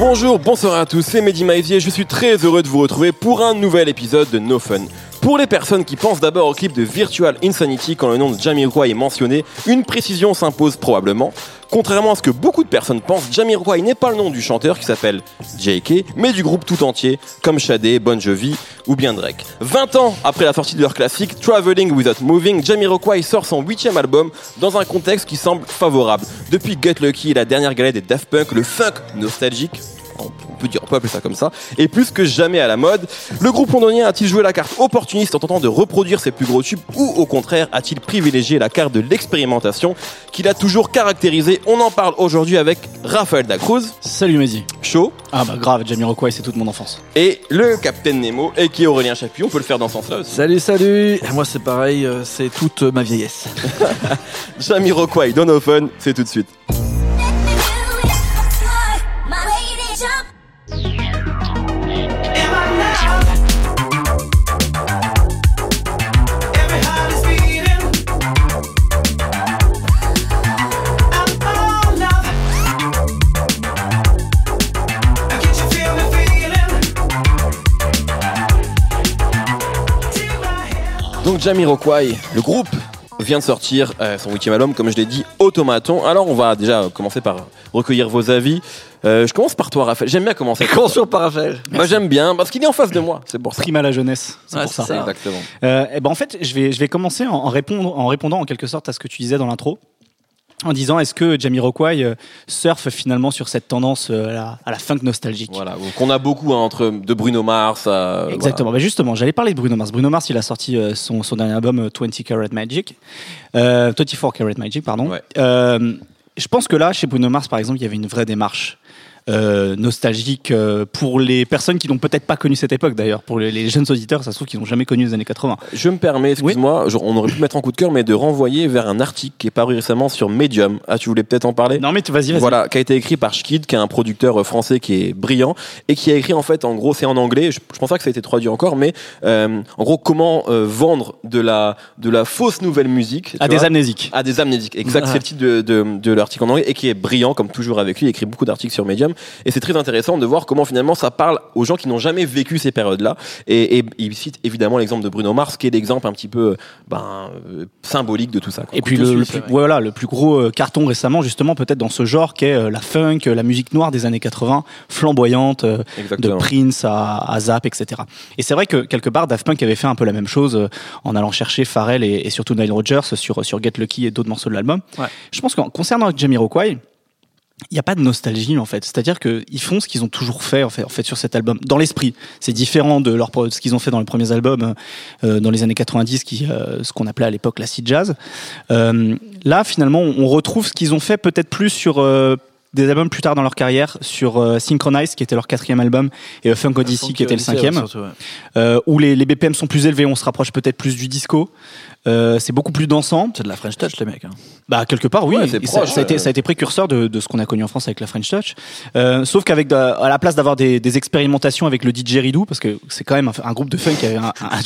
Bonjour, bonsoir à tous, c'est Mehdi Maizier, je suis très heureux de vous retrouver pour un nouvel épisode de No Fun. Pour les personnes qui pensent d'abord au clip de Virtual Insanity quand le nom de Jamiroquai est mentionné, une précision s'impose probablement. Contrairement à ce que beaucoup de personnes pensent, Jamiroquai n'est pas le nom du chanteur qui s'appelle JK, mais du groupe tout entier, comme Shadé, Bon Jovi ou bien Drake. 20 ans après la sortie de leur classique Traveling Without Moving, Jamiroquai sort son huitième album dans un contexte qui semble favorable. Depuis Get Lucky et la dernière galette des Daft Punk, le funk nostalgique on peut dire, on peut appeler ça comme ça, et plus que jamais à la mode. Le groupe londonien a-t-il joué la carte opportuniste en tentant de reproduire ses plus gros tubes ou au contraire a-t-il privilégié la carte de l'expérimentation qu'il a toujours caractérisé On en parle aujourd'hui avec Raphaël Dacruz. Salut Mehdi. Chaud. Ah bah grave, Jamiroquai c'est toute mon enfance. Et le Capitaine Nemo et qui est Aurélien Chapuis, on peut le faire dans ce sens-là aussi. Salut, salut Moi c'est pareil, euh, c'est toute ma vieillesse. Jamiroquai, Donophone, c'est tout de suite. Jamiroquai, le groupe vient de sortir euh, son huitième album, comme je l'ai dit, Automaton. Alors on va déjà commencer par recueillir vos avis. Euh, je commence par toi, Raphaël. J'aime bien commencer. Commençons par Raphaël. Moi j'aime bien parce qu'il est en face de moi. C'est pour ça. Prime à la jeunesse, c'est Ouais, pour ça. ça. Exactement. Euh, et ben en fait, je vais, je vais commencer en, en répondre, en répondant en quelque sorte à ce que tu disais dans l'intro. En disant, est-ce que Jamiroquai euh, surfe finalement sur cette tendance euh, à, la, à la funk nostalgique? Voilà, qu'on a beaucoup hein, entre de Bruno Mars à. Exactement. Bah justement, j'allais parler de Bruno Mars. Bruno Mars, il a sorti euh, son, son dernier album euh, 20 Carat Magic, euh, 24 Carat Magic, pardon. Ouais. Euh, je pense que là, chez Bruno Mars, par exemple, il y avait une vraie démarche. Euh, nostalgique euh, pour les personnes qui n'ont peut-être pas connu cette époque d'ailleurs pour les, les jeunes auditeurs ça se trouve qu'ils n'ont jamais connu les années 80 Je me permets, excuse-moi, genre, on aurait pu mettre en coup de cœur, mais de renvoyer vers un article qui est paru récemment sur Medium. Ah, tu voulais peut-être en parler? Non mais tu- vas-y vas-y Voilà, qui a été écrit par Schkid, qui est un producteur euh, français qui est brillant et qui a écrit en fait, en gros, c'est en anglais. Je, je pense pas que ça a été traduit encore, mais euh, en gros, comment euh, vendre de la de la fausse nouvelle musique à des amnésiques à des amnésiques. Exact, c'est le titre de, de, de l'article en anglais et qui est brillant, comme toujours avec lui. Il écrit beaucoup d'articles sur Medium et c'est très intéressant de voir comment finalement ça parle aux gens qui n'ont jamais vécu ces périodes-là. Et, et il cite évidemment l'exemple de Bruno Mars, qui est l'exemple un petit peu ben, euh, symbolique de tout ça. quoi. Et puis le, plus, voilà, le plus gros euh, carton récemment, justement, peut-être dans ce genre qu'est euh, la funk, euh, la musique noire des années 80, flamboyante, euh, de. Prince à, à Zap, etc. Et c'est vrai que quelque part, Daft Punk avait fait un peu la même chose euh, en allant chercher Pharrell et, et surtout Nile Rodgers sur, sur Get Lucky et d'autres morceaux de l'album. Ouais. Je pense qu'en concernant Jamiroquai, il n'y a pas de nostalgie en fait. C'est-à-dire qu'ils font ce qu'ils ont toujours fait en fait, en fait sur cet album, dans l'esprit. C'est différent de leur, pro- ce qu'ils ont fait dans les premiers albums euh, dans les années 90, qui, euh, ce qu'on appelait à l'époque l'acid jazz. Euh, là, finalement, on retrouve ce qu'ils ont fait peut-être plus sur euh, des albums plus tard dans leur carrière, sur euh, Synchronize, qui était leur quatrième album, et euh, Funk Odyssey, qui était le cinquième, Surtout, ouais. euh, où les, les BPM sont plus élevés, on se rapproche peut-être plus du disco. Euh, c'est beaucoup plus dansant. C'est de la French Touch, les mecs. hein. Bah quelque part oui, Ouais, c'est Et ça, proche, ça a été, euh. ça a été précurseur de, de ce qu'on a connu en France avec la French Touch. Euh, sauf qu'avec à la place d'avoir des, des expérimentations avec le DJ Ridou, parce que c'est quand même un, un groupe de funk qui avait un, un, un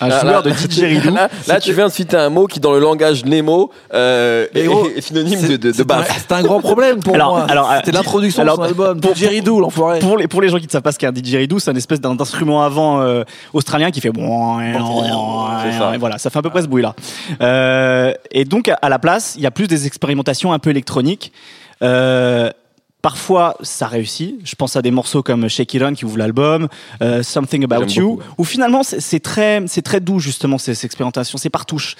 un Là, joueur là, de DJ Ridou. Là, là, tu viens de citer un mot qui, dans le langage Nemo, euh, est, gros, est synonyme de, de, de c'est un- base. C'était un grand problème pour Alors- moi. alors, euh, C'était l'introduction de son album. pour- Doux, l'enfoiré. Pour les, pour les gens qui ne savent pas ce qu'est un DJ Ridou, c'est un espèce d'un instrument avant euh, australien qui fait bon, et voilà, ça fait à peu près ce bruit là. Euh, et donc à la place, il y a plus des expérimentations un peu électroniques. Euh, Parfois, ça réussit. Je pense à des morceaux comme Shake It On qui ouvre l'album, euh, Something About You, beaucoup, où finalement c'est très, c'est très doux justement ces, ces expérimentations, c'est par touche.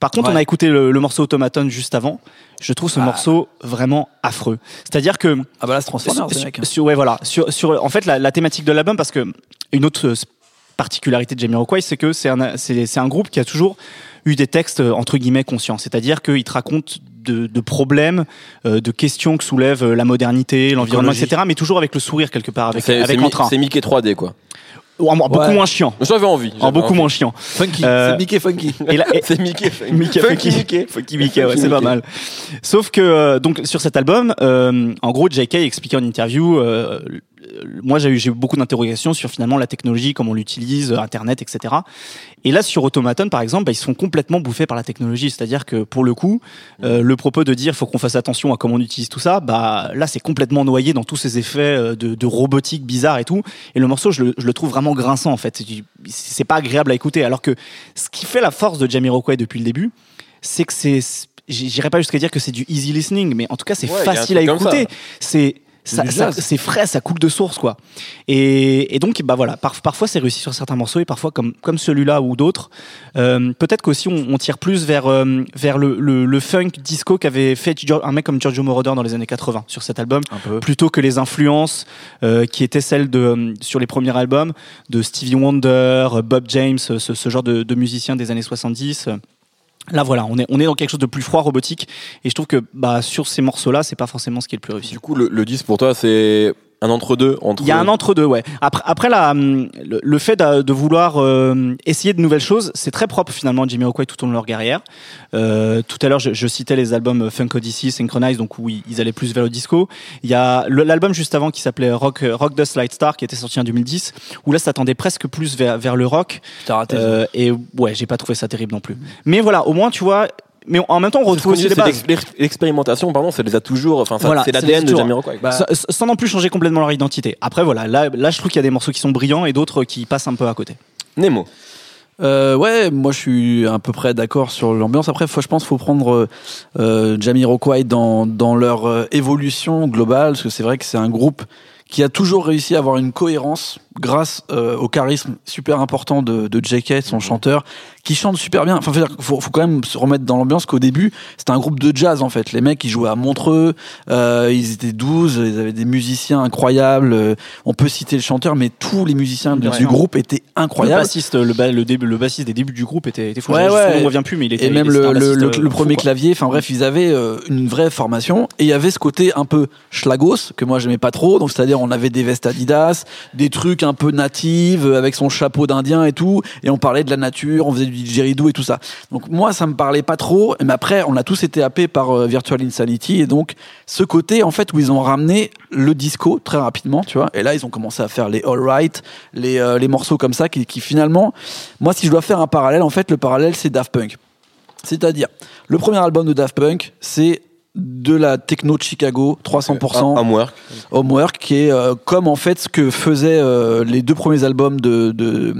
Par contre, Ouais. on a écouté le, le morceau Automaton juste avant. Je trouve ce Ah. morceau vraiment affreux. C'est-à-dire que Ah bah là, c'est Transformers, sur, hein. sur- ouais, voilà. Sur, sur, en fait, la, la thématique de l'album, parce que une autre particularité de Jamiroquai, c'est que c'est un, c'est, c'est un groupe qui a toujours eu des textes euh, entre guillemets conscients. C'est-à-dire qu'il te raconte de, de problèmes, euh, de questions que soulève euh, la modernité, l'environnement, Écologie. etc. Mais toujours avec le sourire quelque part, avec, C'est c'est avec Mi- entrain. c'est Mickey 3D, quoi. Ou en- beaucoup moins chiant. J'avais envie. En beaucoup envie. moins chiant. Funky. Euh, C'est Mickey Funky. Et là- et- C'est Mickey. Mickey, Funky Funky. Mickey. Funky Mickey, ouais, Funky c'est pas mal. Sauf que euh, donc sur cet album, euh, en gros, J.K. expliquait en interview, euh, moi j'ai eu, eu beaucoup d'interrogations sur finalement la technologie, comment on l'utilise, Internet, etc. Et là sur Automaton par exemple, bah, ils sont complètement bouffés par la technologie, c'est-à-dire que pour le coup, euh, le propos de dire faut qu'on fasse attention à comment on utilise tout ça, bah là c'est complètement noyé dans tous ces effets euh, de, de robotique bizarre et tout. Et le morceau, je le, je le trouve vraiment grinçant en fait. C'est- pas agréable à écouter. Alors que ce qui fait la force de Jamiroquai depuis le début, c'est que c'est j'irai pas jusqu'à dire que c'est du easy listening mais en tout cas c'est Ouais, facile à écouter c'est c'est frais ça coule de source quoi. Et, et donc bah voilà par- parfois c'est réussi sur certains morceaux et parfois comme comme celui-là ou d'autres. Euh, peut-être qu'aussi on, on tire plus vers euh, vers le, le, le funk disco qu'avait fait un mec comme Giorgio Moroder dans les années 80 sur cet album. Plutôt que les influences euh, qui étaient celles de sur les premiers albums de Stevie Wonder, Bob James, ce, ce genre de, de musiciens des années 70. Là voilà, on est on est dans quelque chose de plus froid robotique et je trouve que bah sur ces morceaux-là, c'est pas forcément ce qui est le plus réussi. Du coup, le, le disque pour toi, c'est un entre-deux entre. Il y a un entre-deux, ouais. Après, après la, hum, le, le fait de, de vouloir euh, essayer de nouvelles choses, c'est très propre finalement à Jamiroquai tout au long de leur carrière. Euh, tout à l'heure, je, je citais les albums Funk Odyssey, Synchronize, donc où ils, ils allaient plus vers le disco. Il y a l'album juste avant qui s'appelait Rock, Rock Dust Light Star, qui était sorti en 2010, où là, ça tendait presque plus vers, vers le rock. T'as raté. Euh, et ouais, j'ai pas trouvé ça terrible non plus. Mais voilà, au moins, tu vois. Mais en même temps, on retrouve aussi les bases. l'ex- l'ex- L'expérimentation, pardon, ça les a toujours. Enfin, Voilà, c'est l'ADN de. Jamiroquai. Bah, Sans- sans non plus changer complètement leur identité. Après, voilà, là, là, je trouve qu'il y a des morceaux qui sont brillants et d'autres qui passent un peu à côté. Nemo. Euh, ouais, moi je suis à peu près d'accord sur l'ambiance. Après, faut, je pense qu'il faut prendre euh, euh, Jamiroquai dans, dans leur euh, évolution globale, parce que c'est vrai que c'est un groupe qui a toujours réussi à avoir une cohérence grâce euh, au charisme super important de, de JK, son chanteur, qui chante super bien. Enfin, faut, faut, quand même se remettre dans l'ambiance qu'au début, c'était un groupe de jazz en fait. Les mecs, ils jouaient à Montreux, euh, ils étaient 12, ils avaient des musiciens incroyables. euh, on peut citer le chanteur, mais tous les musiciens du groupe étaient Le incroyables. bassiste, le, ba- le, début, le bassiste des débuts du groupe était, était fou. Ouais, ouais. On ne revient plus, mais il était. et même était le, le, le- euh, le fou, premier quoi. clavier, enfin bref, ils avaient une vraie formation et il y avait ce côté un peu schlagos que moi j'aimais pas trop. Donc c'est-à-dire on avait des vestes Adidas, des trucs un peu natives euh, avec son chapeau d'Indien et tout, et on parlait de la nature, on faisait du didgeridoo et tout ça. Donc moi ça me parlait pas trop. Mais après on a tous été happés par euh, Virtual Insanity et donc ce côté en fait où ils ont ramené le disco très rapidement, tu vois. Et là ils ont commencé à faire les All Right, les euh, les morceaux comme ça qui, qui finalement, moi si je dois faire un parallèle, en fait le parallèle c'est Daft Punk. C'est-à-dire, le premier album de Daft Punk, c'est de la techno de Chicago, 300%, Homework. Homework, qui est euh, comme en fait ce que faisaient euh, les deux premiers albums de, de,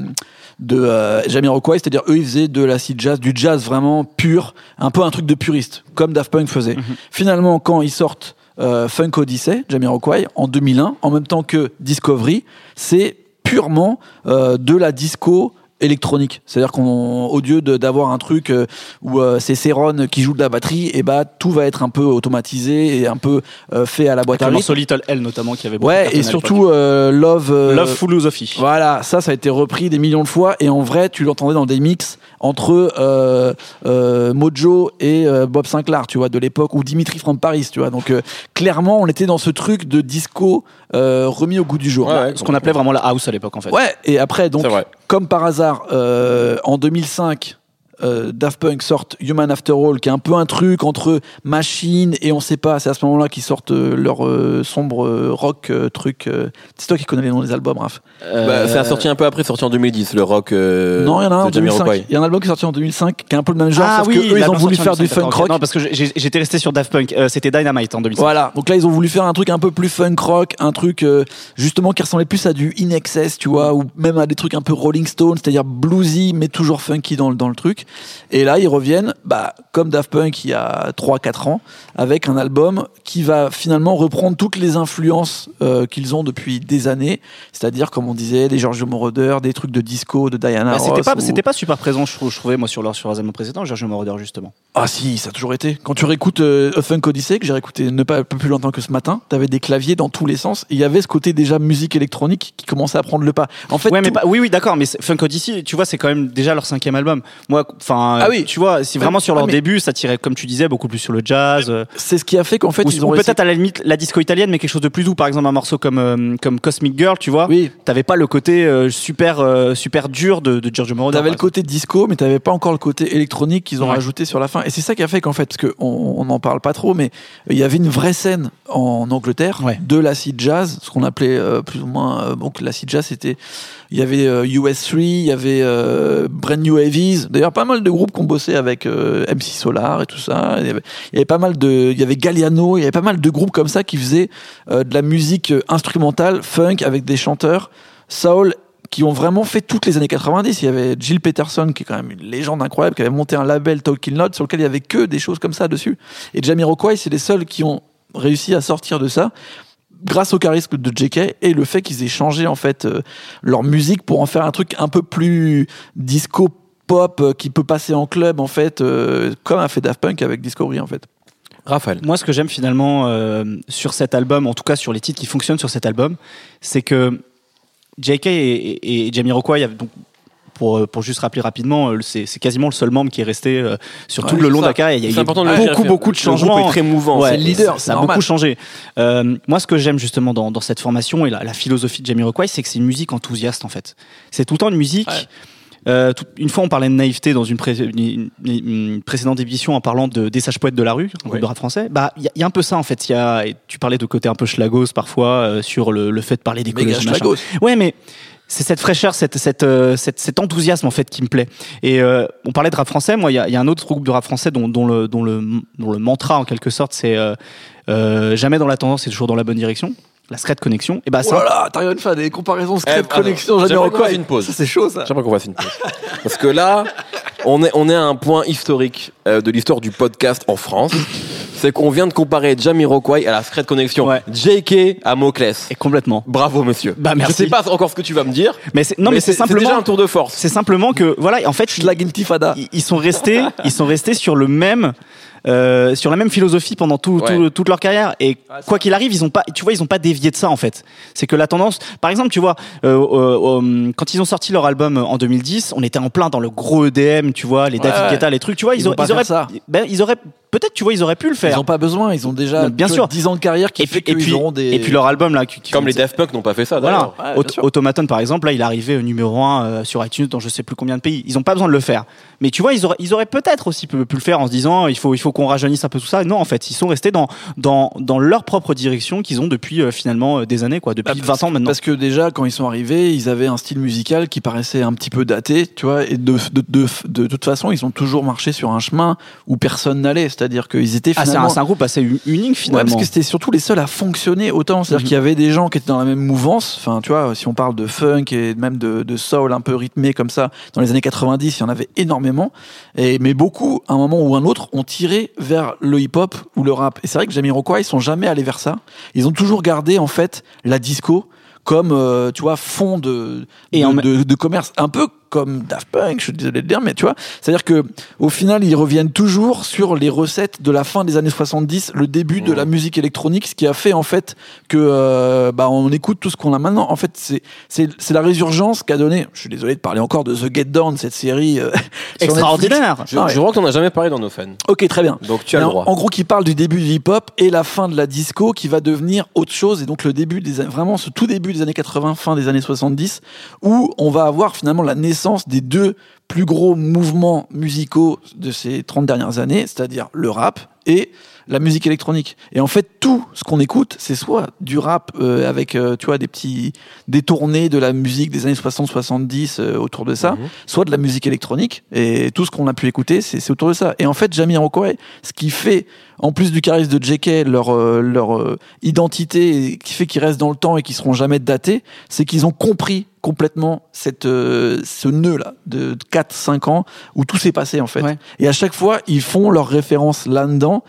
de euh, Jamiroquai, c'est-à-dire eux ils faisaient de l'acid jazz, du jazz vraiment pur, un peu un truc de puriste, comme Daft Punk faisait. Finalement, quand ils sortent euh, Funk Odyssey, Jamiroquai, en 2001, en même temps que Discovery, c'est purement euh, de la disco électronique. C'est-à-dire qu'on, au lieu de- d'avoir un truc euh, où euh, c'est Céron qui joue de la batterie, et bah tout va être un peu automatisé et un peu euh, fait à la boîte à rythme. Little L notamment qui avait beaucoup Ouais, et surtout euh, Love. euh. Love Philosophy. Voilà, ça, ça a été repris des millions de fois et en vrai, tu l'entendais dans des mix entre euh, euh, Mojo et euh, Bob Sinclair, tu vois, de l'époque ou Dimitri from Paris, tu vois. Donc euh, clairement, on était dans ce truc de disco euh, remis au goût du jour. Ouais, ouais. Ce qu'on appelait vraiment la house à l'époque en fait. Ouais, et après, donc, comme par hasard, euh, en 2005, euh, Daft Punk sortent Human After All, qui est un peu un truc entre machine et on sait pas. C'est à ce moment-là qu'ils sortent euh, leur euh, sombre euh, rock euh, truc. euh. C'est toi qui connais les noms des albums, Raph. Bah, c'est sorti un peu après, sorti en 2010, le rock. euh, non, il y en a un en de Jamiroquai. 2005. Il y a un album qui est sorti en 2005 qui est un peu le même genre, Ah sauf oui, que eux, ils ont voulu faire du 2005, funk rock. Non, parce que j'étais resté sur Daft Punk. Euh, C'était Dynamite en 2005. Voilà, donc là ils ont voulu faire un truc un peu plus funk rock, un truc euh, justement qui ressemblait plus à du In Excess, tu vois, ou même à des trucs un peu Rolling Stone, c'est-à-dire bluesy mais toujours funky dans, le- dans le truc. Et là ils reviennent, bah, comme Daft Punk il y a 3-4 ans, avec un album qui va finalement reprendre toutes les influences euh, qu'ils ont depuis des années, c'est-à-dire comme on disait des Giorgio Moroder, des trucs de disco, de Diana Bah, c'était Ross. pas, ou- c'était pas super présent, je, trouve- je trouvais, moi, sur leur, sur albums précédents, Giorgio Moroder, justement. Ah si, ça a toujours été. Quand tu réécoutes euh, A Funk Odyssey, que j'ai réécouté ne pas un peu plus longtemps que ce matin, t'avais des claviers dans tous les sens. Il y avait ce côté déjà musique électronique qui commençait à prendre le pas. En fait, ouais, mais tout- pas, oui, oui, d'accord, mais Funk Odyssey, tu vois, c'est quand même déjà leur cinquième album. Moi, enfin, Ah oui. tu vois, si vraiment sur Ah, leur mais- début, ça tirait, comme tu disais, beaucoup plus sur le jazz. euh, C'est ce qui a fait qu'en fait, ou ils ont peut-être à la limite la disco italienne, mais quelque chose de plus doux. Par exemple, un morceau comme euh, comme Cosmic Girl, tu vois. Oui, T'avais pas le côté euh, super super dur de, de Giorgio Moroder. T'avais le côté disco, mais t'avais pas encore le côté électronique qu'ils ont Ouais. rajouté sur la fin. Et c'est ça qui a fait qu'en fait, parce qu'on on n'en parle pas trop, mais il y avait une vraie scène en Angleterre Ouais. de l'acid jazz, ce qu'on appelait euh, plus ou moins. euh, donc l'acid jazz, c'était. Il y avait euh, US3, il y avait Brand New Heavies. D'ailleurs, pas de groupes qui ont bossé avec euh, MC Solar et tout ça. Il y, avait, il pas mal de. Il y avait Galliano, il y avait pas mal de groupes comme ça qui faisaient euh, de la musique euh, instrumentale, funk, avec des chanteurs, soul qui ont vraiment fait toutes les années 90. Il y avait Jill Peterson, qui est quand même une légende incroyable, qui avait monté un label Talking Loud sur lequel il y avait que des choses comme ça dessus. Et Jamiroquai, c'est les seuls qui ont réussi à sortir de ça grâce au charisme de JK et le fait qu'ils aient changé en fait leur musique pour en faire un truc un peu plus disco pop euh, qui peut passer en club en fait euh, comme a fait Daft Punk avec Discovery en fait. Raphaël. Moi, ce que j'aime finalement euh, sur cet album, en tout cas sur les titres qui fonctionnent sur cet album, c'est que J.K. et, et, et Jamiroquai, donc pour, pour juste rappeler rapidement, c'est c'est quasiment le seul membre qui est resté euh, sur Ouais, tout le long de ça. la carrière. Il y a C'est eu important de le dire, beaucoup, beaucoup de le changements. est très mouvant. Ouais, c'est le leader, Ça a normal. beaucoup changé. Euh, moi, ce que j'aime justement dans, dans cette formation et la, la philosophie de Jamiroquai, c'est que c'est une musique enthousiaste en fait. C'est tout le temps une musique. Ouais. Euh, tout- une fois, on parlait de naïveté dans une, pré- une- une- une précédente émission en parlant de, des sages poètes de la rue, un Ouais. de rap français. Bah, il y, a- il y a un peu ça en fait. Y a, tu parlais de côté un peu schlagos parfois euh, sur le, le fait de parler d'écologie. Ouais, mais c'est cette fraîcheur, cette, cette, euh, cette- cet enthousiasme en fait qui me plaît. Et euh, on parlait de rap français. Moi, il y a, il y a un autre groupe de rap français dont, dont, le, dont, le, dont le mantra en quelque sorte, c'est euh, jamais dans la tendance, c'est toujours dans la bonne direction. La Secret Connection. Et bah Oh ça. là là, t'as rien de faire des comparaisons Eh, Secret pardon. Connection, J'aimerais qu'on Jamiroquai. fasse une pause. Ça c'est chaud ça. J'aimerais qu'on fasse une pause. Parce que là, on est, on est à un point historique euh, de l'histoire du podcast en France. C'est qu'on vient de comparer Jamiroquai à la Secret Connection. Ouais. JK à Moclès. Et complètement. Bravo, monsieur. Bah, merci. Je sais pas encore ce que tu vas me dire. Mais c'est, non, mais, c'est déjà simplement. un tour de force. C'est simplement que voilà, en fait, ils, ils sont restés, ils sont restés sur le même, euh, sur la même philosophie pendant tout, Ouais. tout- toute leur carrière. Et quoi qu'il arrive, ils ont pas, tu vois, ils ont pas dévié de ça en fait. C'est que la tendance, par exemple, tu vois, euh, euh, euh, quand ils ont sorti leur album en 2010, on était en plein dans le gros EDM, tu vois, les David Ouais. Guetta, les trucs, tu vois, ils, ont- pas ils auraient, ça. ben, ils auraient, peut-être, tu vois, ils auraient pu le Ils faire. n'ont pas besoin, ils ont déjà Bien sûr. vois, 10 ans de carrière qui et fait puis, et auront des. et puis leur album là, qui- qui- Comme les Daft Punk n'ont pas fait ça, voilà. Ouais, Aut-. Automaton par exemple, là il est arrivé au numéro 1 sur iTunes dans je sais plus combien de pays. Ils ont pas besoin de le faire. Mais tu vois, ils auraient, ils auraient peut-être aussi pu, pu le faire en se disant il faut, il faut qu'on rajeunisse un peu tout ça. Non, en fait, ils sont restés dans, dans, dans leur propre direction qu'ils ont depuis euh, finalement euh, des années, quoi, depuis Bah, 20 ans maintenant. Parce que déjà, quand ils sont arrivés, ils avaient un style musical qui paraissait un petit peu daté, tu vois, et de, de, de, de toute façon, ils ont toujours marché sur un chemin où personne n'allait, c'est-à-dire qu'ils étaient Ah, c'est un, finalement... c'est un groupe assez unique Ouais, finalement. parce que c'était surtout les seuls à fonctionner autant. C'est-à-dire Mhm. qu'il y avait des gens qui étaient dans la même mouvance. Enfin, tu vois, si on parle de funk et même de, de soul un peu rythmé comme ça, dans les années 90, il y en avait énormément. Et, mais beaucoup, à un moment ou un autre, ont tiré vers le hip-hop ou le rap. Et c'est vrai que Jamiroquai, ils sont jamais allés vers ça. Ils ont toujours gardé, en fait, la disco comme, euh, tu vois, fond de, Et de, en- de, de commerce. Un peu comme Daft Punk, je suis désolé de le dire, mais tu vois, c'est-à-dire que au final, ils reviennent toujours sur les recettes de la fin des années 70, le début de la musique électronique, ce qui a fait en fait que euh, bah, on écoute tout ce qu'on a maintenant. En fait, c'est c'est la résurgence qu'a donné. Je suis désolé de parler encore de The Get Down, cette série euh, Extraordinaire. Je, Ah ouais. je crois que t'en as jamais parlé dans nos fans. Ok, très bien. Donc tu as Mais le en, droit. en gros, qui parle du début du hip-hop et la fin de la disco, qui va devenir autre chose. Et donc le début des vraiment ce tout début des années 80, fin des années 70, où on va avoir finalement la naissance des deux plus gros mouvements musicaux de ces 30 dernières années, c'est-à-dire le rap et la musique électronique. Et en fait, tout ce qu'on écoute, c'est soit du rap euh, avec, euh, tu vois, des petits détournés de la musique des années 60-70 euh, autour de ça, Mhm. soit de la musique électronique. Et tout ce qu'on a pu écouter, c'est autour de ça. Et en fait, Jamiroquai, ce qui fait, en plus du charisme de JK, leur, leur identité, qui fait qu'ils restent dans le temps et qu'ils seront jamais datés, c'est qu'ils ont compris complètement cette, euh, ce nœud-là de 4-5 ans où tout s'est passé en fait. Ouais. Et à chaque fois, ils font leurs références là-dedans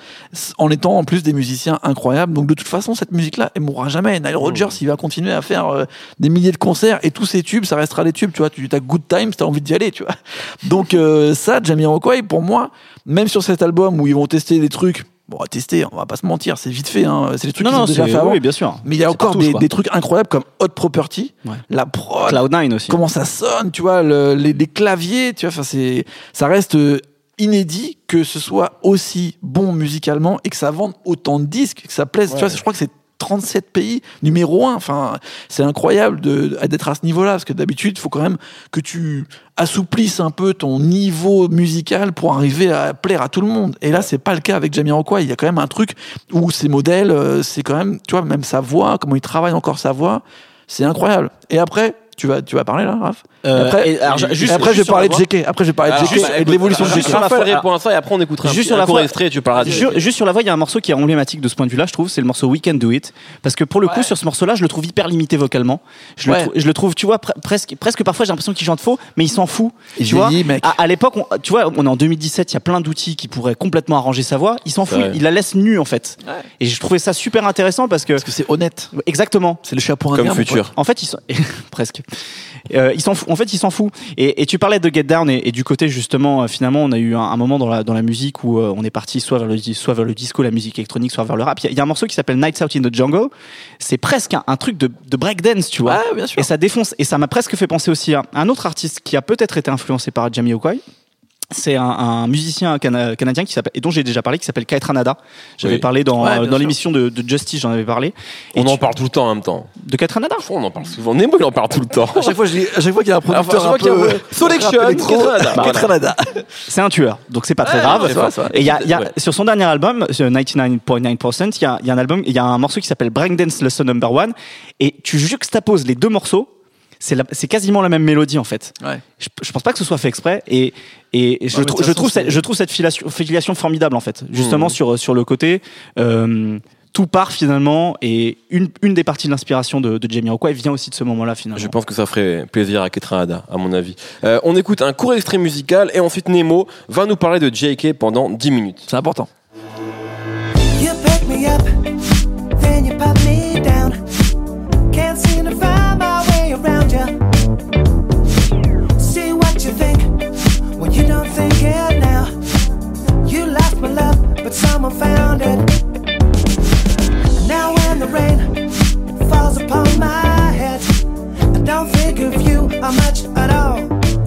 en étant en plus des musiciens incroyables. Donc de toute façon, cette musique-là, elle mourra jamais. Nile Rodgers, il va continuer à faire euh, des milliers de concerts et tous ces tubes, ça restera des tubes. Tu vois, tu as Good Times, t'as envie d'y aller, tu vois. Donc euh, ça, Jamiroquai, pour moi, même sur cet album où ils vont tester des trucs bon, à tester, on va pas se mentir, c'est vite fait, hein. c'est des trucs Non, ont non, déjà c'est fait avant. oui, bien sûr. Mais il y a encore partout, des, trucs incroyables comme Hot Property, Ouais. la prod, Cloud9 aussi. comment ça sonne, tu vois, le- les, les claviers, tu vois, enfin c'est, ça reste euh, inédit que ce soit aussi bon musicalement et que ça vende autant de disques, que ça plaise. Tu vois, je crois que c'est 37 pays, numéro 1. Enfin, c'est incroyable de- d'être à ce niveau-là, parce que d'habitude, il faut quand même que tu assouplisses un peu ton niveau musical pour arriver à plaire à tout le monde. Et là, c'est pas le cas avec Jamiroquai. Il y a quand même un truc où ses modèles, euh, c'est quand même, tu vois, même sa voix, comment il travaille encore sa voix, c'est incroyable. Et après, tu vas, tu vas parler là, Raph? Euh, après, et alors, ju- et juste- après, je vais juste parler de JK. Après, je vais parler de juste- et de l'évolution de juste JK. sur la répond à ça et après on écoutera un, Juste petit- sur un la extrait tu parleras de Ju- Juste sur la voix, il y a un morceau qui est emblématique de ce point de vue-là, je trouve, c'est le morceau We Can Do It. Parce que pour le coup, sur ce morceau-là, je le trouve hyper limité vocalement. Je, Ouais. le, trou- je le trouve, tu vois, pre- presque, presque parfois j'ai l'impression qu'il chante faux, mais il s'en fout. Il tu vois, mec. à, à l'époque, tu vois, on est en 2017, il y a plein d'outils qui pourraient complètement arranger sa voix. Il s'en fout, il la laisse nue en fait. Et je trouvais ça super intéressant parce que, Parce que c'est honnête. exactement. C'est le chapeau Comme futur. En fait, ils sont presque. Euh, ils s'en fout. En fait, ils s'en fout. Et, et tu parlais de Get Down et, et du côté justement, euh, finalement, on a eu un, un moment dans la dans la musique où euh, on est parti soit vers le soit vers le disco, la musique électronique, soit vers le rap. Il y, a- il y a un morceau qui s'appelle Nights Out in the Jungle. C'est presque un, un truc de, de breakdance, tu vois. Ouais, bien sûr. Et ça défonce. Et ça m'a presque fait penser aussi à un autre artiste qui a peut-être été influencé par Jamiroquai. C'est un, un musicien cana- canadien qui s'appelle et dont j'ai déjà parlé qui s'appelle Kate Ranada. J'avais Oui. parlé dans, Ouais, dans l'émission de, de Justice, j'en avais parlé. Et On en tu- parle tout le temps en même temps. de Kate Ranada. On en parle souvent. Nemo, il en parle tout le temps. À chaque fois, je dis- à chaque fois qu'il y a un producteur Alors, un à chaque fois peu qu'il y a un- Selection, rap électro, Kate Ranada. Kate Ranada. C'est un tueur, donc c'est pas très Ouais, grave. c'est vrai. Et il y a, il y a- Ouais. sur son dernier album, sur 99.9%, il y a, il y a un album, il y a un morceau qui s'appelle Breakdance Lesson Number One, et tu juxtaposes les deux morceaux. C'est quasiment la même mélodie en fait. Ouais. Je, je pense pas que ce soit fait exprès et, et je, trouve cette, je trouve cette filiation, filiation formidable en fait. Justement Mhm. sur, sur le côté, euh, tout part finalement et une, une des parties de l'inspiration de, de Jamiroquai vient aussi de ce moment-là finalement. Je pense que ça ferait plaisir à Ketranada, à mon avis. Euh, on écoute un court extrait musical et ensuite Nemo va nous parler de JK pendant 10 minutes. C'est important. You pick me up, then you put me down. Can't seem to find but someone found it. Now when the rain falls upon my head, I don't think of you how much at all.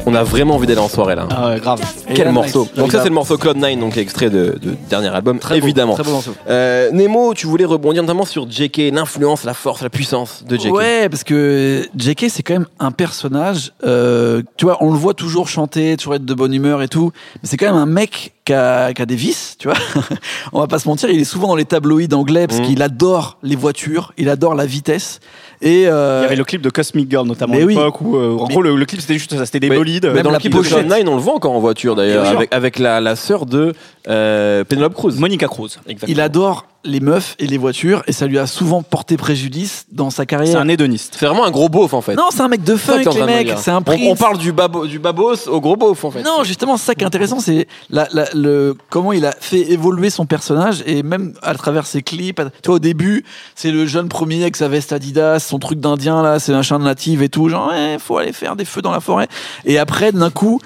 On a vraiment envie d'aller en soirée là. Ah ouais, grave. Quel là, morceau nice. Donc ça c'est le morceau Cloud 9 donc extrait de, de dernier album Très beau, évidemment. Très beau morceau. Euh, Nemo, tu voulais rebondir notamment sur JK, l'influence, la force, la puissance de JK. Ouais, parce que JK, c'est quand même un personnage. euh, tu vois, on le voit toujours chanter, toujours être de bonne humeur et tout. Mais c'est quand même un mec qui a, qui a des vices, tu vois. on va pas se mentir, il est souvent dans les tabloïds anglais parce Mhm. qu'il adore les voitures, il adore la vitesse. Et euh, Il y avait le clip de Cosmic Girl notamment Mais à oui. l'époque où euh, en gros le, le clip c'était juste ça, c'était des Mais- bolides. Même dans la le clip de pochette. 9, on le voit encore en voiture d'ailleurs, avec la, la sœur de euh, Penelope Cruz. Monica Cruz. Exactement. il adore les meufs et les voitures et ça lui a souvent porté préjudice dans sa C'est carrière. un hédoniste. C'est vraiment un gros beauf en fait. Non, c'est un mec de C'est funk, les mecs. C'est un on, prince. on parle du, babo, du babos au gros beauf en fait. Non, justement, c'est ça qui est intéressant, c'est la, la- le, comment il a fait évoluer son personnage et même à travers ses clips. Tu vois, au début, c'est le jeune premier avec sa veste Adidas, son truc d'Indien là, c'est un chien de native et tout, genre, ouais, faut aller faire des feux dans la forêt. Et après, d'un coup,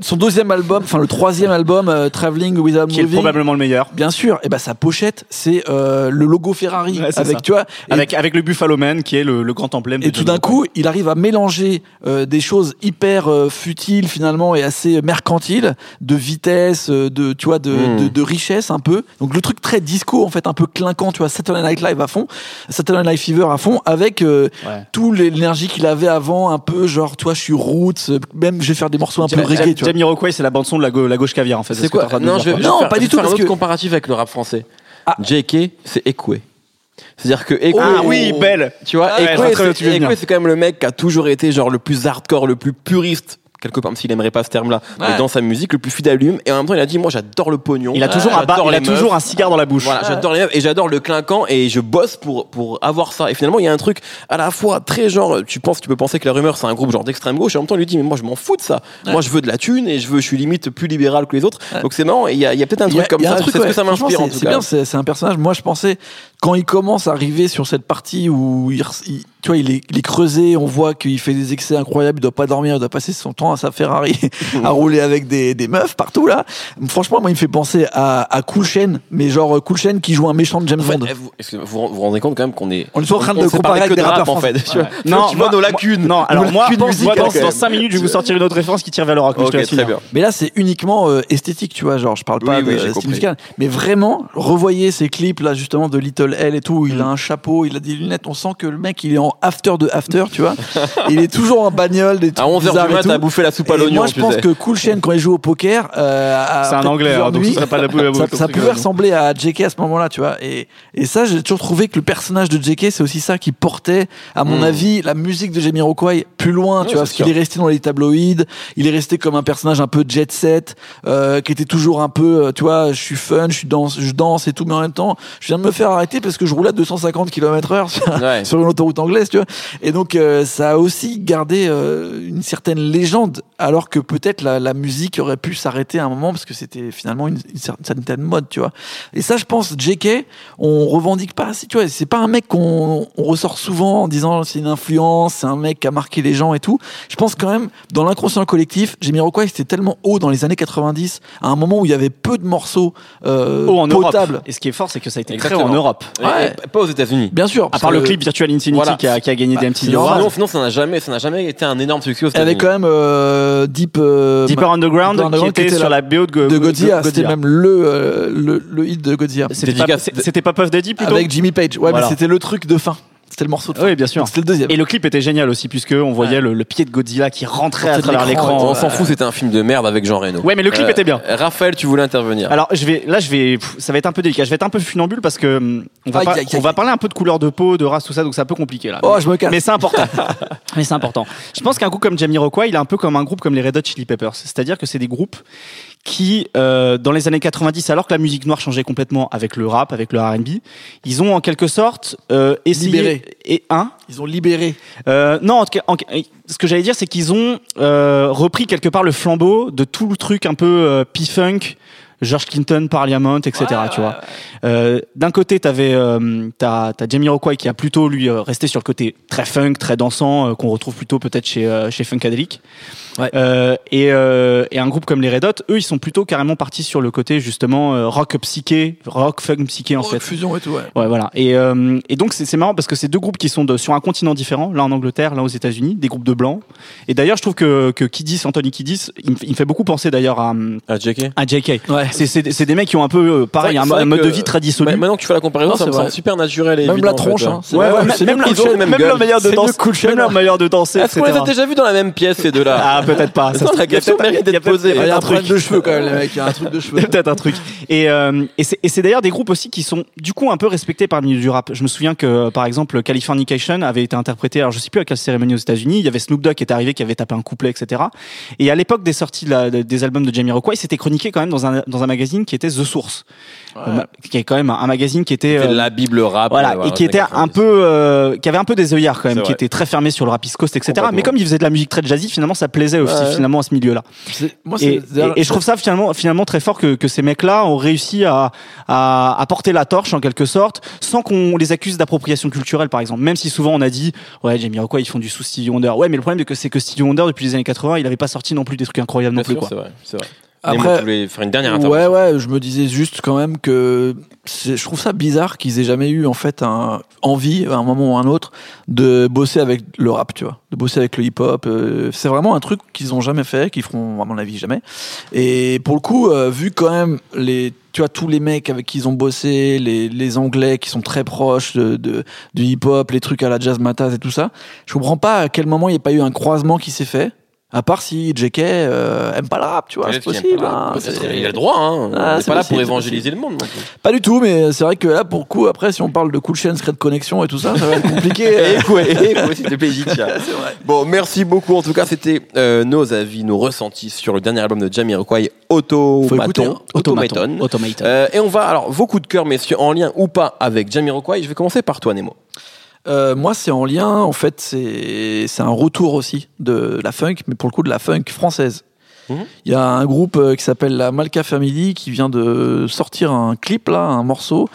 son deuxième album, enfin le troisième album, euh, Traveling Without Qui est Moving, probablement le meilleur. bien sûr, et ben sa pochette, c'est euh, le logo Ferrari Ouais, avec, ça. tu vois, et Avec, avec le Buffalo Man qui est le, le grand emblème. de et tout d'un coup, il arrive à mélanger euh, des choses hyper euh, futiles finalement et assez mercantiles, de vitesse, euh, de tu vois, de, Mm. de, de richesse un peu. Donc le truc très disco en fait, un peu clinquant, tu vois, Saturday Night Live à fond, Saturday Night Fever à fond, avec euh, Ouais. tout l'énergie qu'il avait avant, un peu genre, toi, je suis roots, même je vais faire des morceaux un peu reggae, tu vois. Jamiroquai, c'est la bande son de la, gauche caviar en fait. C'est quoi Non, je vais, quoi. je vais Non, faire, pas du tout, parce autre que- comparatif avec le rap français. Ah. JK, c'est Ekwe. C'est-à-dire que Ekwe, Ah oui, belle. tu vois, Ah ouais, je vois Ekwe, très bien où c'est tu veux venir. Ekwe, c'est quand même le mec qui a toujours été genre le plus hardcore, le plus puriste quelque part, même s'il aimerait pas ce terme-là, mais Ouais. dans sa musique, le plus fidèle à lui et en même temps, il a dit, moi, j'adore le pognon. Il a toujours, un, j'adore bar- il a toujours un cigare dans la bouche. Voilà, j'adore les meufs et j'adore le clinquant et je bosse pour pour avoir ça. Et finalement, il y a un truc à la fois très genre, tu penses, tu peux penser que la rumeur c'est un groupe genre d'extrême gauche et en même temps, il lui dit mais moi je m'en fous de ça. Moi, je veux de la thune et je veux, je suis limite plus libéral que les autres. Donc c'est marrant. et Il y a, il y a peut-être un a- truc comme a un ça. truc, C'est ce ouais. que ça m'inspire en c'est- tout C'est cas. bien, c'est c'est un personnage. Moi, je pensais quand il commence à arriver sur cette partie où il- tu vois, il est, il est creusé, on voit qu'il fait des excès incroyables, il doit pas dormir, il doit passer son temps à sa Ferrari, à rouler avec des, des meufs partout là. Franchement, moi, il me fait penser à, à Cool Chain, mais genre euh, Cool Chain qui joue un méchant de James Bond. vous, vous rendez compte quand même qu'on est. On est en train de comparer avec que des de rap, rappeurs en fait. français. Tu vois, nos lacunes. Non, alors moi, dans, quand dans même. 5 minutes, je vais vous sortir une autre référence qui tire vers le rock. mais là, c'est uniquement euh, esthétique, tu vois. Genre, je parle pas de style musical. Mais vraiment, revoyez ces clips là, justement, de Little L et tout. où Il Mm. a un chapeau, il a des lunettes. On sent que le mec, il est en after de after, tu vois. il est toujours en bagnole, des À trucs 11h bizarres du et mat, tout. La soupe à l'oignon. moi, je pense que Cool Chain, quand il joue au poker, euh, à C'est un peut-être anglais, plusieurs hein, donc nuits, ce serait pas la boule à boule, ça, ça pouvait ressembler à JK à ce moment-là, tu vois. Et, et ça, j'ai toujours trouvé que le personnage de JK, c'est aussi ça qui portait, à mon Mm. avis, la musique de Jamiroquai plus loin, Ouais, tu vois, parce qu'il est resté dans les tabloïds, il est resté comme un personnage un peu jet set, euh, qui était toujours un peu, euh, tu vois, je suis fun, je suis danse, je danse et tout, mais en même temps, je viens de me faire arrêter parce que je roulais à 250 km heure sur, Ouais. sur une autoroute anglaise, tu vois. Et donc, euh, ça a aussi gardé euh, une certaine légende, alors que peut-être la, la musique aurait pu s'arrêter à un moment parce que c'était finalement une, une cer- certaine mode, tu vois. Et ça, je pense, JK, on revendique pas assez, tu vois. C'est pas un mec qu'on on ressort souvent en disant c'est une influence, c'est un mec qui a marqué les gens et tout. Je pense quand même, dans l'inconscient collectif, Jamiroquai, c'était tellement haut dans les années 90, à un moment où il y avait peu de morceaux euh, Oh, en potables. Europe. Et ce qui est fort, c'est que ça a été créé en Europe. Ouais. et Pas aux États-Unis. Bien sûr. À part le clip Virtual Infinity Voilà. qui, a, qui a gagné des Bah, MTV c'est Awards. Sinon, sinon, ça n'a jamais, ça n'a jamais été un énorme succès aux Il y avait États-Unis. quand même euh, Deep, euh, Deeper Underground, Underground qui était, qui était sur la- la BO de, Go- de Godzilla. Go- C'était même le, euh, le, le hit de Godzilla. C'était pas, pas Puff Daddy plutôt Avec Jimmy Page. Ouais, Voilà. mais c'était le truc de fin. C'était le morceau de fin. Oui, bien sûr. C'était le deuxième. Et le clip était génial aussi, puisque on voyait le, le pied de Godzilla qui rentrait à travers l'écran. On s'en fout, c'était un film de merde avec Jean Reno. Ouais, mais le clip était bien. Raphaël, tu voulais intervenir. Alors, je vais, là, je vais, ça va être un peu délicat. Je vais être un peu funambule parce que hum, on va, pas- on va parler un peu de couleur de peau, de race, tout ça, donc c'est un peu compliqué là. Oh, je me casse. Mais c'est important. Mais c'est important. Je pense qu'un groupe comme Jamiroquai, il est un peu comme un groupe comme les Red Hot Chili Peppers. C'est-à-dire que c'est des groupes qui, euh, dans les années 90, alors que la musique noire changeait complètement avec le rap, avec le R&B, ils ont en quelque sorte euh, essayé Libéré. et un. Ils ont libéré. Euh, non, en tout cas, en- ce que j'allais dire, c'est qu'ils ont euh, repris quelque part le flambeau de tout le truc un peu euh, P-Funk, George Clinton, Parliament, etc. tu vois. Euh, D'un côté, t'avais euh, t'as t'as Jamiroquai qui a plutôt lui euh, resté sur le côté très funk, très dansant, euh, qu'on retrouve plutôt peut-être chez euh, chez Funkadelic. Ouais. Euh, et, euh, et un groupe comme les Red Hot, eux, ils sont plutôt carrément partis sur le côté justement euh, rock psyché, rock funk psyché en Oh, fait. fusion et tout, ouais. Ouais, voilà. Et, euh, et donc, c'est c'est marrant parce que c'est deux groupes qui sont de, sur un continent différent, l'un en Angleterre, l'un aux États-Unis, des groupes de blancs. Et d'ailleurs, je trouve que, que Kiddis, Anthony Kiddis, il, me fait- il me fait beaucoup penser d'ailleurs à, Ah, JK. à JK. Ouais. C'est- C'est c'est des mecs qui ont un peu, euh, pareil, C'est un, mode de vie très dissolu. Maintenant que tu fais la comparaison, Non, ça c'est me semble super naturel et Même évident, la en fait, tronche, ouais. hein. C'est Ouais, vrai, ouais, c'est même, la- même même leur gueule. manière de danser, même leur manière de danser, Est-ce qu'on les a déjà vus dans la même pièce, ces deux-là? Ah, peut-être pas. Ça Non, se- la il y a question mérite il y a d'être posée. Il y a un truc. de cheveux quand même, les mecs. Il y a un truc de cheveux. Peut-être un truc. Et, euh, et c'est d'ailleurs des groupes aussi qui sont du coup un peu respectés par le milieu du rap. Je me souviens que par exemple Californication avait été interprété, alors je sais plus à quelle cérémonie aux États-Unis, il y avait Snoop Dogg qui était arrivé, qui avait tapé un couplet, etc. Et à l'époque des sorties de la- de- des albums de Jamiroquai, c'était chroniqué quand même dans un, dans un magazine qui était The Source, Euh, qui est quand même un, magazine qui était euh, la Bible rap. voilà, ouais, et qui était un 90. peu, euh, qui avait un peu des œillards quand même, qui vrai. était très fermé sur le rap East Coast, etc. Mais comme il faisait de la musique très jazzy, finalement, ça plaisait aussi Ouais. finalement à ce milieu-là. Et, et- et je trouve ça finalement, finalement très fort que, que ces mecs-là ont réussi à, à, à porter la torche en quelque sorte, sans qu'on les accuse d'appropriation culturelle, par exemple. Même si souvent on a dit, ouais, Jamiroquai, ils font du sous Stevie Wonder. Ouais, mais le problème c'est que c'est que Stevie Wonder depuis les années 80, il avait pas sorti non plus des trucs incroyables non Bien plus, sûr, quoi. c'est vrai, c'est vrai. Après- tu voulais faire une dernière Ouais, intervention. ouais, je me disais juste quand même que je trouve ça bizarre qu'ils aient jamais eu en fait un envie à un moment ou à un autre de bosser avec le rap, tu vois, de bosser avec le hip-hop. euh, c'est vraiment un truc qu'ils ont jamais fait, qu'ils feront à mon avis jamais. Et pour le coup, euh, vu quand même les tu vois tous les mecs avec qui ils ont bossé, les, les anglais qui sont très proches de, de- du hip-hop, les trucs à la jazz mataz et tout ça, je comprends pas à quel moment il n'y a pas eu un croisement qui s'est fait. À part si JK euh, aime pas le rap, tu vois, c'est possible. hein, Il a le droit, hein. Ah, c'est pas là pour évangéliser le monde non plus. Pas du tout, mais c'est vrai que là, pour le coup, après, si on parle de Cool Chain, Secret Connection et tout ça, ça va être compliqué. Et quoi, et quoi. Bon, merci beaucoup. En tout cas, c'était euh, nos avis, nos ressentis sur le dernier album de Jamiroquai, Automaton. hein. Automaton. Automaton. Euh, et on va, alors, vos coups de cœur, messieurs, en lien ou pas avec Jamiroquai. Je vais commencer par toi, Nemo. Euh, moi, c'est en lien, en fait, c'est un retour aussi de la funk, mais pour le coup de la funk française. Il Mhm. y a un groupe euh, qui s'appelle la Malka Family qui vient de sortir un clip là, un morceau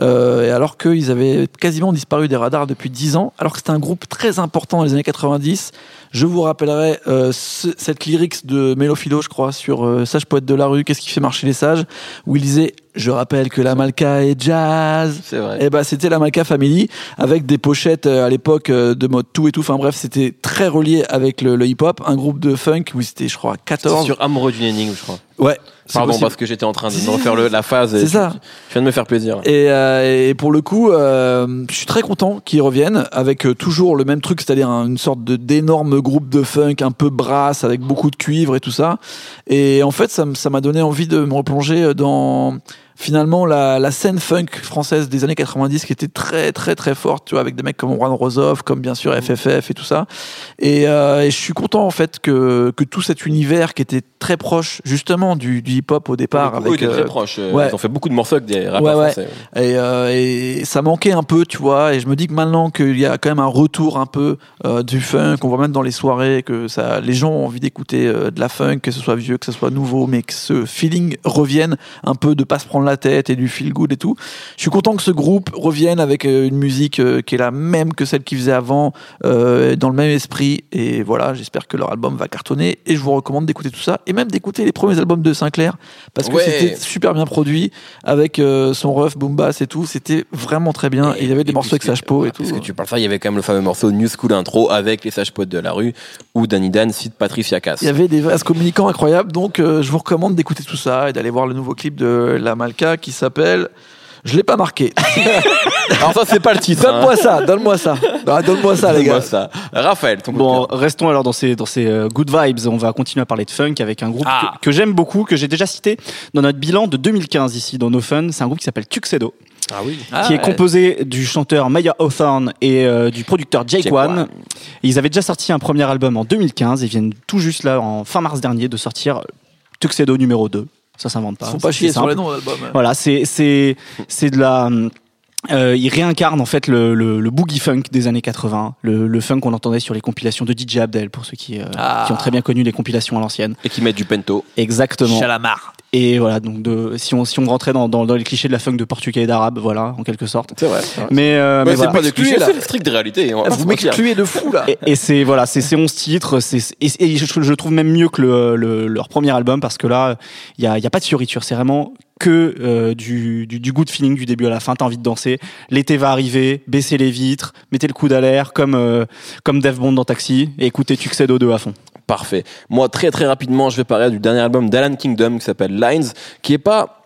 euh, et alors qu'ils avaient quasiment disparu des radars depuis 10 ans, alors que c'était un groupe très important dans les années 90. Je vous rappellerai euh, ce- cette lyrics de Mélophilo, je crois, sur euh, Sage poète de la rue, qu'est-ce qui fait marcher les sages, où il disait Je rappelle que la Malka est jazz. C'est vrai. Et bah c'était la Malka Family avec des pochettes euh, à l'époque euh, de mode tout et tout. Enfin bref, c'était très relié avec le, le hip-hop, un groupe de funk où c'était je crois C'est 14. sur Amoureux d'une énigme, je crois. Ouais. Pardon, possible. parce que j'étais en train de me refaire le- la phase. C'est ça. Tu viens de me faire plaisir. Et, euh, et pour le coup, euh, je suis très content qu'ils reviennent avec euh, toujours le même truc, c'est-à-dire un- une sorte de d'énorme groupe de funk un peu brasse avec beaucoup de cuivre et tout ça. Et en fait, ça m'a donné envie de me replonger dans finalement la, la scène funk française des années 90 qui était très très très forte, tu vois, avec des mecs comme Juan Rosoff, comme bien sûr FFF et tout ça. Et, euh, et je suis content en fait que, que tout cet univers qui était très proche justement du, du hip-hop au départ, coup, avec eux étaient euh, très proches. euh, ouais. Ils ont fait beaucoup de morceaux avec des rappeurs Ouais, ouais. français. et, euh, et ça manquait un peu, tu vois. Et je me dis que maintenant qu'il y a quand même un retour un peu euh, du funk, on voit même dans les soirées que ça, les gens ont envie d'écouter euh, de la funk, que ce soit vieux, que ce soit nouveau, mais que ce feeling revienne un peu de pas se prendre la tête et du feel good et tout. Je suis content que ce groupe revienne avec euh, une musique euh, qui est la même que celle qu'ils faisaient avant, euh, dans le même esprit. Et voilà, j'espère que leur album va cartonner. Et je vous recommande d'écouter tout ça et même d'écouter les premiers albums de Sinclair parce que Ouais. c'était super bien produit avec euh, son ref, boom bass et tout. C'était vraiment très bien. Et il y avait des morceaux avec Sage Po et tout. Puisque tu parles ça, il y avait quand même le fameux morceau New School Intro avec les potes de la rue où Danny Dan cite Patricia Cass. Il y avait des vases communicants incroyables, donc euh, je vous recommande d'écouter tout ça et d'aller voir le nouveau clip de La Malka qui s'appelle. Je l'ai pas marqué. Alors ça, c'est pas le titre. hein. donne-moi ça, donne-moi ça. Ah, donne-moi ça, les gars. ça. Raphaël, ton Bon, restons alors dans ces, dans ces euh, good vibes. On va continuer à parler de funk avec un groupe Ah. que, que j'aime beaucoup, que j'ai déjà cité dans notre bilan de 2015 ici dans No Fun. C'est un groupe qui s'appelle Tuxedo, Ah oui. Ah, qui est ouais. composé du chanteur Maya Hawthorne et euh, du producteur Jake, Jake One. One. Ils avaient déjà sorti un premier album en 2015 et viennent tout juste là, en fin mars dernier, de sortir Tuxedo numéro 2. Ça s'invente pas. Ils font pas chier sur les noms d'album. Voilà, c'est c'est c'est de la euh, il réincarne en fait le, le, le boogie funk des années 80, le, le funk qu'on entendait sur les compilations de DJ Abdel pour ceux qui, euh, Ah. qui ont très bien connu les compilations à l'ancienne. Et qui mettent du pento. Exactement. Chalamar. Et voilà, donc de, si on si on rentrait dans, dans, dans les clichés de la funk de portugais et d'arabe, voilà, en quelque sorte. C'est vrai. Mais, euh, mais Ouais, c'est voilà. pas des clichés, c'est le strict de réalité. on pas Vous m'excluez de fou, là. Et, et c'est voilà, c'est c'est 11 titres, c'est et, et je, je le trouve même mieux que le, le- leur premier album parce que là, il y a, y a pas de fioriture, c'est vraiment que euh, du, du, du good feeling du début à la fin. T'as envie de danser. L'été va arriver, baissez les vitres, mettez le à l'air comme euh, comme Dave Bond dans Taxi et écoutez Tuxedo 2 à fond. Parfait. Moi, très très rapidement, je vais parler du dernier album d'Alan Kingdom qui s'appelle Lines, qui est pas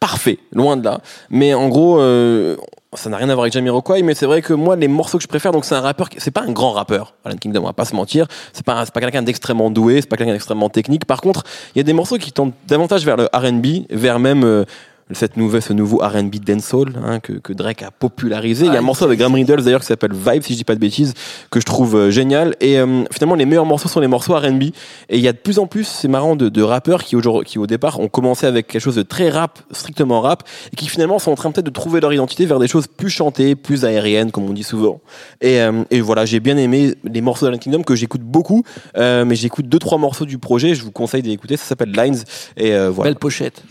parfait, loin de là. Mais en gros, euh, ça n'a rien à voir avec Jamiroquai, mais c'est vrai que moi, les morceaux que je préfère, donc c'est un rappeur, c'est pas un grand rappeur, Alan Kingdom, on va pas se mentir. C'est pas, pas quelqu'un d'extrêmement doué, c'est pas quelqu'un d'extrêmement technique. Par contre, il y a des morceaux qui tendent davantage vers le R&B, vers même euh, cette nouvelle, ce nouveau R&B dancehall hein, que, que Drake a popularisé. Il y a un morceau avec Graham Riddles d'ailleurs qui s'appelle Vibe, si je dis pas de bêtises, que je trouve euh, génial. Et euh, finalement, les meilleurs morceaux sont les morceaux R&B. Et il y a de plus en plus, c'est marrant, de, de rappeurs qui, au départ ont commencé avec quelque chose de très rap, strictement rap, et qui finalement sont en train peut-être de trouver leur identité vers des choses plus chantées, plus aériennes, comme on dit souvent. Et, euh, et voilà, j'ai bien aimé les morceaux d'Alan Kingdom que j'écoute beaucoup, mais j'écoute deux trois morceaux du projet. Je vous conseille d'écouter. Ça s'appelle Lines. Et voilà, Belle pochette.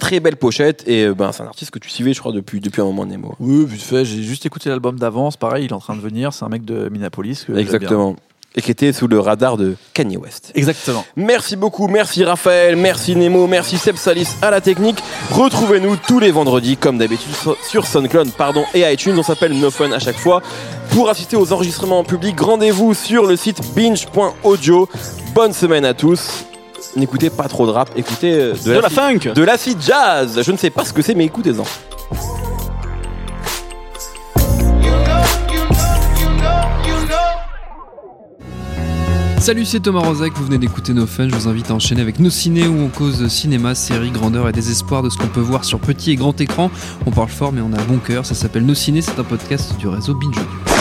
Très belle pochette. Et euh, ben, c'est un artiste que tu suivais, je crois, depuis depuis un moment, Nemo. Oui, vite fait, j'ai juste écouté l'album d'avance. Pareil, il est en train de venir. C'est un mec de Minneapolis. que. Exactement. Et qui était sous le radar de Kanye West. Exactement. Merci beaucoup, merci Raphaël, merci Nemo, merci Seb Salis à la technique. Retrouvez-nous tous les vendredis, comme d'habitude, sur- sur SoundCloud pardon, et iTunes. On s'appelle No Fun à chaque fois. Pour assister aux enregistrements en public, rendez-vous sur le site binge.audio. Bonne semaine à tous. N'écoutez pas trop de rap, écoutez euh, de, De la funk De l'acid jazz. Je ne sais pas ce que c'est, mais écoutez-en. Salut, c'est Thomas Rozek, vous venez d'écouter No Fun, je vous invite à enchaîner avec nos ciné où on cause cinéma, séries, grandeur et désespoir de ce qu'on peut voir sur petit et grand écran. On parle fort mais on a bon cœur, ça s'appelle Nos ciné, c'est un podcast du réseau Binge Audio.